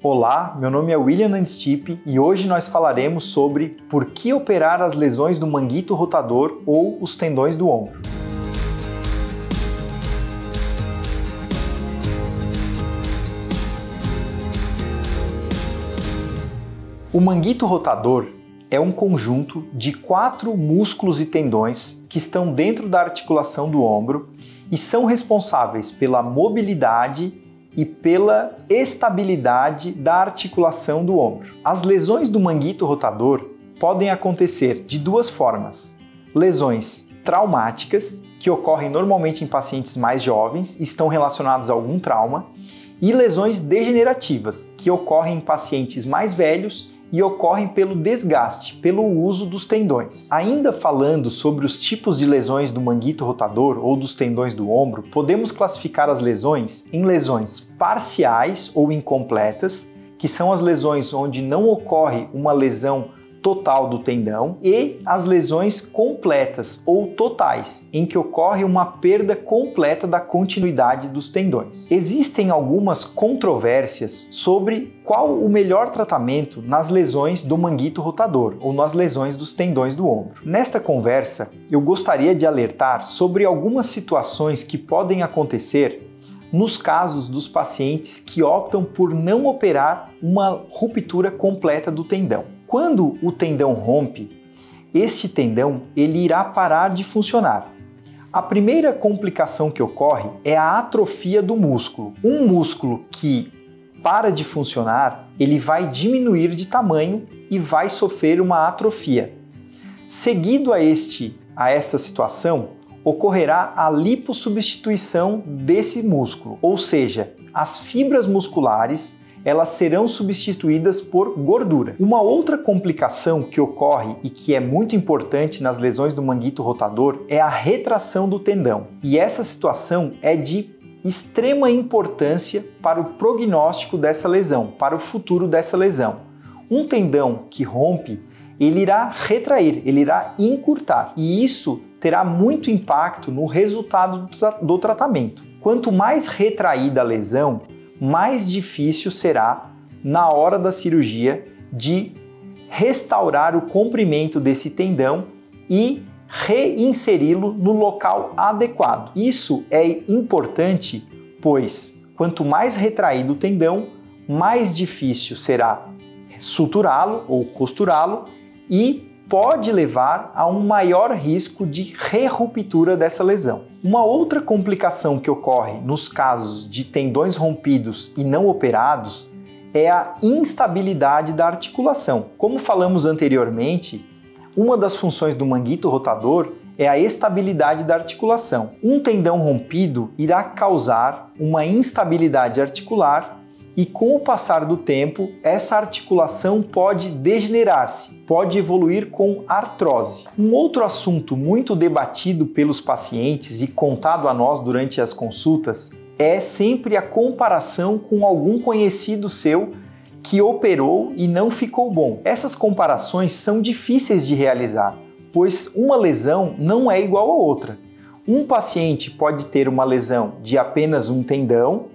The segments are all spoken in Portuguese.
Olá, meu nome é William Nandstip e hoje nós falaremos sobre por que operar as lesões do manguito rotador ou os tendões do ombro. O manguito rotador é um conjunto de quatro músculos e tendões que estão dentro da articulação do ombro e são responsáveis pela mobilidade e pela estabilidade da articulação do ombro. As lesões do manguito rotador podem acontecer de duas formas: lesões traumáticas, que ocorrem normalmente em pacientes mais jovens e estão relacionadas a algum trauma, e lesões degenerativas, que ocorrem em pacientes mais velhos e ocorrem pelo desgaste, pelo uso dos tendões. Ainda falando sobre os tipos de lesões do manguito rotador ou dos tendões do ombro, podemos classificar as lesões em lesões parciais ou incompletas, que são as lesões onde não ocorre uma lesão total do tendão e as lesões completas ou totais, em que ocorre uma perda completa da continuidade dos tendões. Existem algumas controvérsias sobre qual o melhor tratamento nas lesões do manguito rotador ou nas lesões dos tendões do ombro. Nesta conversa, eu gostaria de alertar sobre algumas situações que podem acontecer nos casos dos pacientes que optam por não operar uma ruptura completa do tendão. Quando o tendão rompe, este tendão ele irá parar de funcionar. A primeira complicação que ocorre é a atrofia do músculo. Um músculo que para de funcionar, ele vai diminuir de tamanho e vai sofrer uma atrofia. Seguido a este a esta situação, ocorrerá a lipossubstituição desse músculo, ou seja, as fibras musculares elas serão substituídas por gordura. Uma outra complicação que ocorre e que é muito importante nas lesões do manguito rotador é a retração do tendão. E essa situação é de extrema importância para o prognóstico dessa lesão, para o futuro dessa lesão. Um tendão que rompe, ele irá retrair, ele irá encurtar, e isso terá muito impacto no resultado do, tra do tratamento. Quanto mais retraída a lesão, mais difícil será na hora da cirurgia de restaurar o comprimento desse tendão e reinseri-lo no local adequado. Isso é importante, pois quanto mais retraído o tendão, mais difícil será suturá-lo ou costurá-lo e pode levar a um maior risco de reruptura dessa lesão. Uma outra complicação que ocorre nos casos de tendões rompidos e não operados é a instabilidade da articulação. Como falamos anteriormente, uma das funções do manguito rotador é a estabilidade da articulação. Um tendão rompido irá causar uma instabilidade articular e com o passar do tempo, essa articulação pode degenerar-se, pode evoluir com artrose. Um outro assunto muito debatido pelos pacientes e contado a nós durante as consultas é sempre a comparação com algum conhecido seu que operou e não ficou bom. Essas comparações são difíceis de realizar, pois uma lesão não é igual a outra. Um paciente pode ter uma lesão de apenas um tendão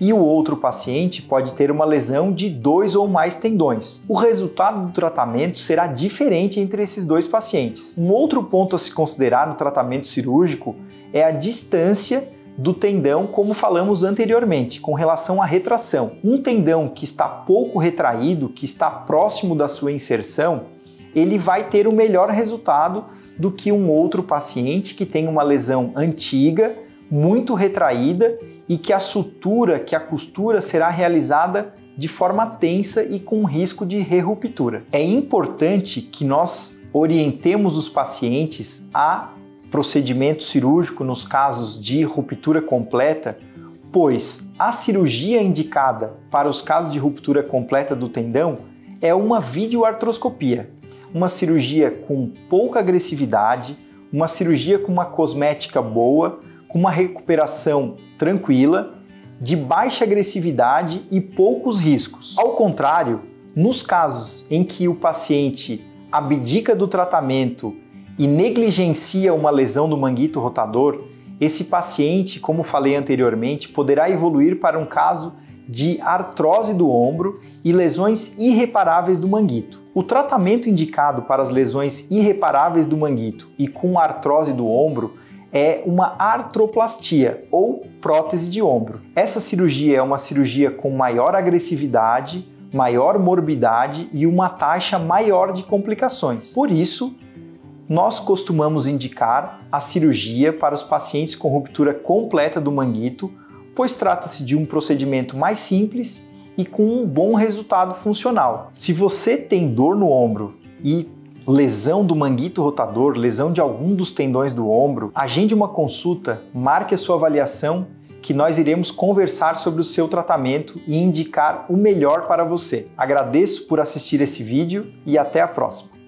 e o outro paciente pode ter uma lesão de dois ou mais tendões. O resultado do tratamento será diferente entre esses dois pacientes. Um outro ponto a se considerar no tratamento cirúrgico é a distância do tendão, como falamos anteriormente, com relação à retração. Um tendão que está pouco retraído, que está próximo da sua inserção, ele vai ter o melhor resultado do que um outro paciente que tem uma lesão antiga, muito retraída e que a sutura, que a costura será realizada de forma tensa e com risco de reruptura. É importante que nós orientemos os pacientes a procedimento cirúrgico nos casos de ruptura completa, pois a cirurgia indicada para os casos de ruptura completa do tendão é uma videoartroscopia, uma cirurgia com pouca agressividade, uma cirurgia com uma cosmética boa, com uma recuperação tranquila, de baixa agressividade e poucos riscos. Ao contrário, nos casos em que o paciente abdica do tratamento e negligencia uma lesão do manguito rotador, esse paciente, como falei anteriormente, poderá evoluir para um caso de artrose do ombro e lesões irreparáveis do manguito. O tratamento indicado para as lesões irreparáveis do manguito e com artrose do ombro é uma artroplastia ou prótese de ombro. Essa cirurgia é uma cirurgia com maior agressividade, maior morbidade e uma taxa maior de complicações. Por isso, nós costumamos indicar a cirurgia para os pacientes com ruptura completa do manguito, pois trata-se de um procedimento mais simples e com um bom resultado funcional. Se você tem dor no ombro e lesão do manguito rotador, lesão de algum dos tendões do ombro, agende uma consulta, marque a sua avaliação que nós iremos conversar sobre o seu tratamento e indicar o melhor para você. Agradeço por assistir esse vídeo e até a próxima.